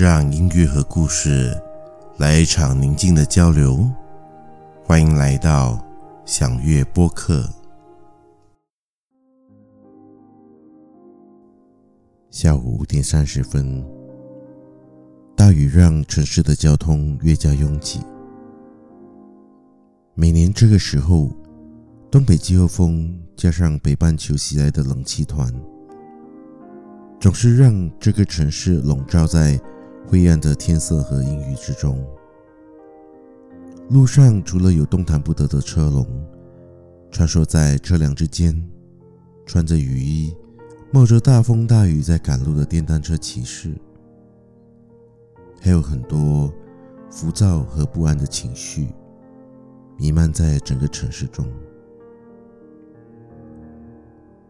让音乐和故事来一场宁静的交流。欢迎来到享乐播客。下午五点三十分，大雨让城市的交通越加拥挤。每年这个时候，东北季候风加上北半球袭来的冷气团，总是让这个城市笼罩在灰暗的天色和阴雨之中。路上除了有动弹不得的车龙，穿梭在车辆之间，穿着雨衣、冒着大风大雨在赶路的电单车骑士，还有很多浮躁和不安的情绪弥漫在整个城市中。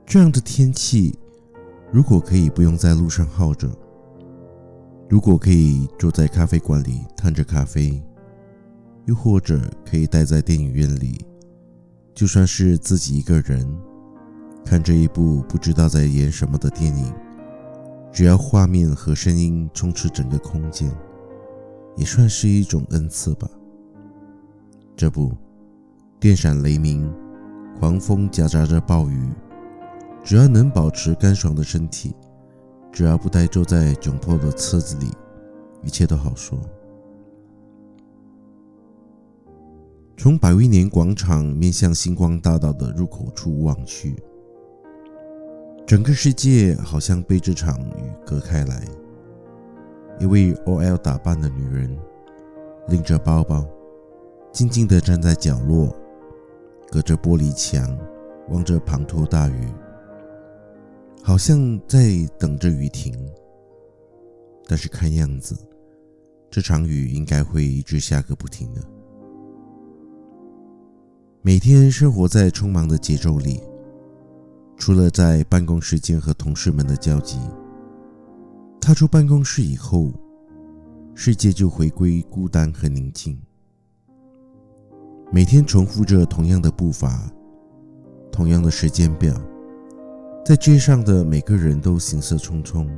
这样的天气，如果可以不用在路上耗着，如果可以坐在咖啡馆里叹着咖啡，又或者可以待在电影院里，就算是自己一个人看这一部不知道在演什么的电影，只要画面和声音充斥整个空间，也算是一种恩赐吧。这不，电闪雷鸣，狂风夹杂着暴雨，只要能保持干爽的身体。只要不呆坐在窘迫的车子里，一切都好说。从百威年广场面向星光大道的入口处望去，整个世界好像被这场雨隔开来。一位 OL 打扮的女人，拎着包包，静静地站在角落，隔着玻璃墙，望着滂沱大雨。好像在等着雨停，但是看样子，这场雨应该会一直下个不停的。每天生活在匆忙的节奏里，除了在办公时间和同事们的交集，踏出办公室以后，世界就回归孤单和宁静。每天重复着同样的步伐，同样的时间表。在街上的每个人都行色匆匆，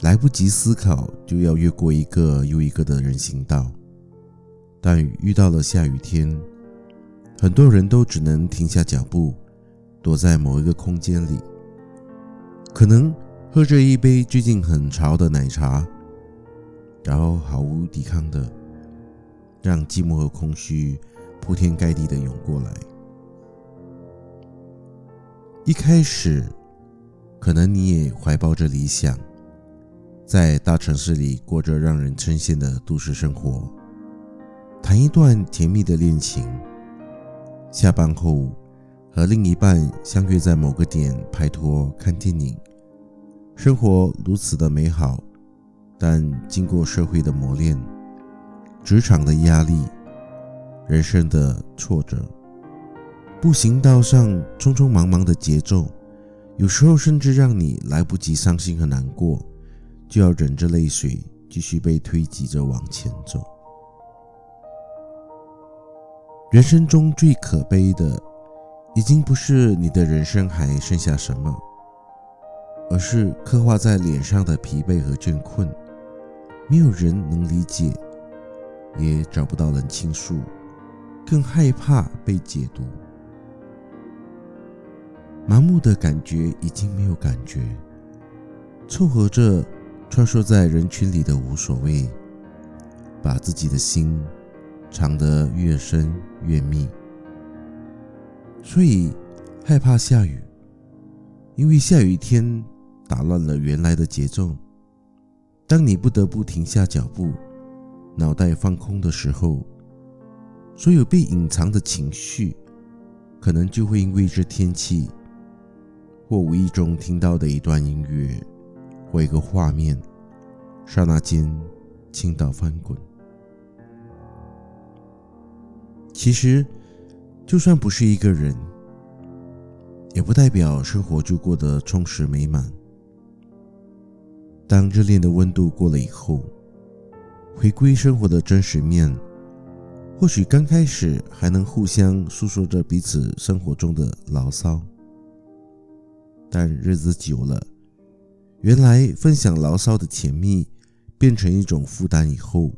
来不及思考就要越过一个又一个的人行道。但遇到了下雨天，很多人都只能停下脚步，躲在某一个空间里，可能喝着一杯最近很潮的奶茶，然后毫无抵抗的让寂寞和空虚铺天盖地的涌过来。一开始，可能你也怀抱着理想，在大城市里过着让人称羡的都市生活，谈一段甜蜜的恋情。下班后，和另一半相约在某个点拍拖、看电影，生活如此的美好。但经过社会的磨练，职场的压力，人生的挫折。步行道上匆匆忙忙的节奏，有时候甚至让你来不及伤心和难过，就要忍着泪水继续被推挤着往前走。人生中最可悲的，已经不是你的人生还剩下什么，而是刻画在脸上的疲惫和倦困，没有人能理解，也找不到人倾诉，更害怕被解读。麻木的感觉已经没有感觉，凑合着穿梭在人群里的无所谓，把自己的心藏得越深越密。所以害怕下雨，因为下雨天打乱了原来的节奏。当你不得不停下脚步，脑袋放空的时候，所有被隐藏的情绪，可能就会因为这天气。或无意中听到的一段音乐，或一个画面，刹那间倾倒翻滚。其实，就算不是一个人，也不代表生活就过得充实美满。当热恋的温度过了以后，回归生活的真实面，或许刚开始还能互相诉说着彼此生活中的牢骚。但日子久了，原来分享牢骚的甜蜜，变成一种负担以后，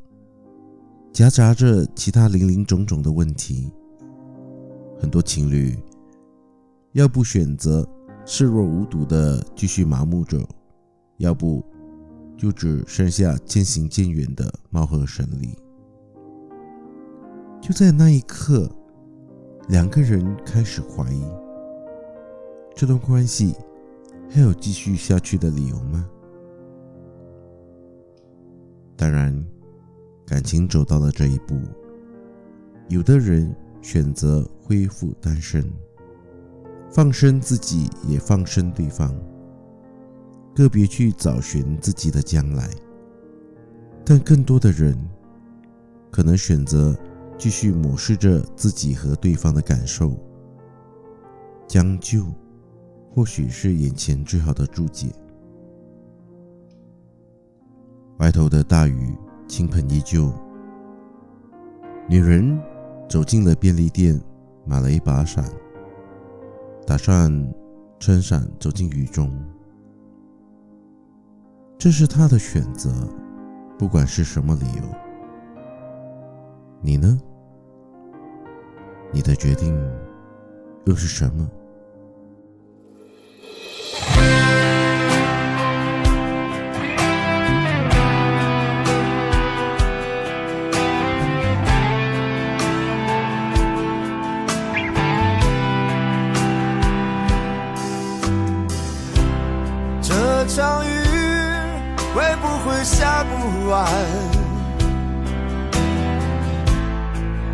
夹杂着其他林林总总的问题，很多情侣要不选择视若无睹的继续麻木着，要不就只剩下渐行渐远的貌合神离。就在那一刻，两个人开始怀疑，这段关系还有继续下去的理由吗？当然，感情走到了这一步，有的人选择恢复单身，放生自己，也放生对方，个别去找寻自己的将来。但更多的人可能选择继续抹视着自己和对方的感受，将就，或许是眼前最好的注解。外头的大雨倾盆依旧。女人走进了便利店，买了一把伞，打算撑伞走进雨中。这是她的选择，不管是什么理由。你呢？你的决定又是什么？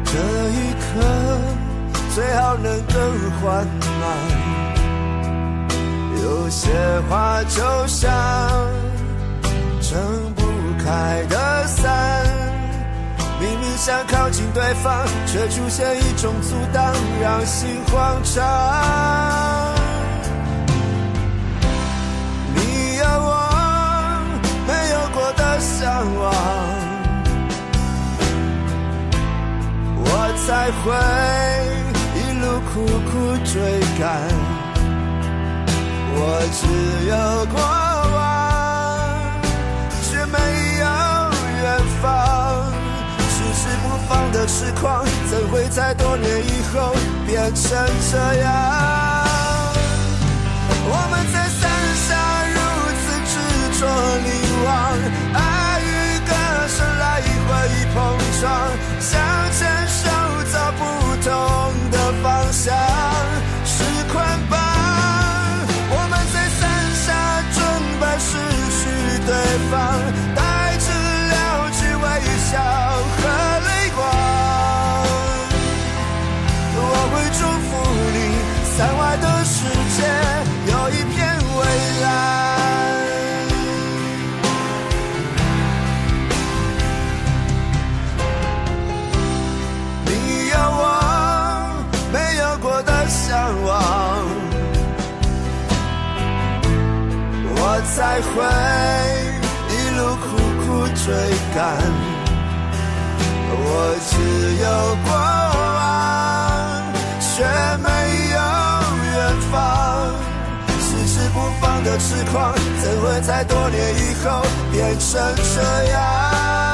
这一刻最好能更缓慢。有些话就像撑不开的伞，明明想靠近对方，却出现一种阻挡，让心慌张。会一路苦苦追赶。我只有过往，却没有远方。迟迟不放的痴狂，怎会在多年以后变成这样？我们在伞下如此执着凝望，爱与歌声来回碰撞，向前。中的方向。才会一路苦苦追赶。我只有过往，却没有远方。迟迟不放的痴狂，怎会在多年以后变成这样？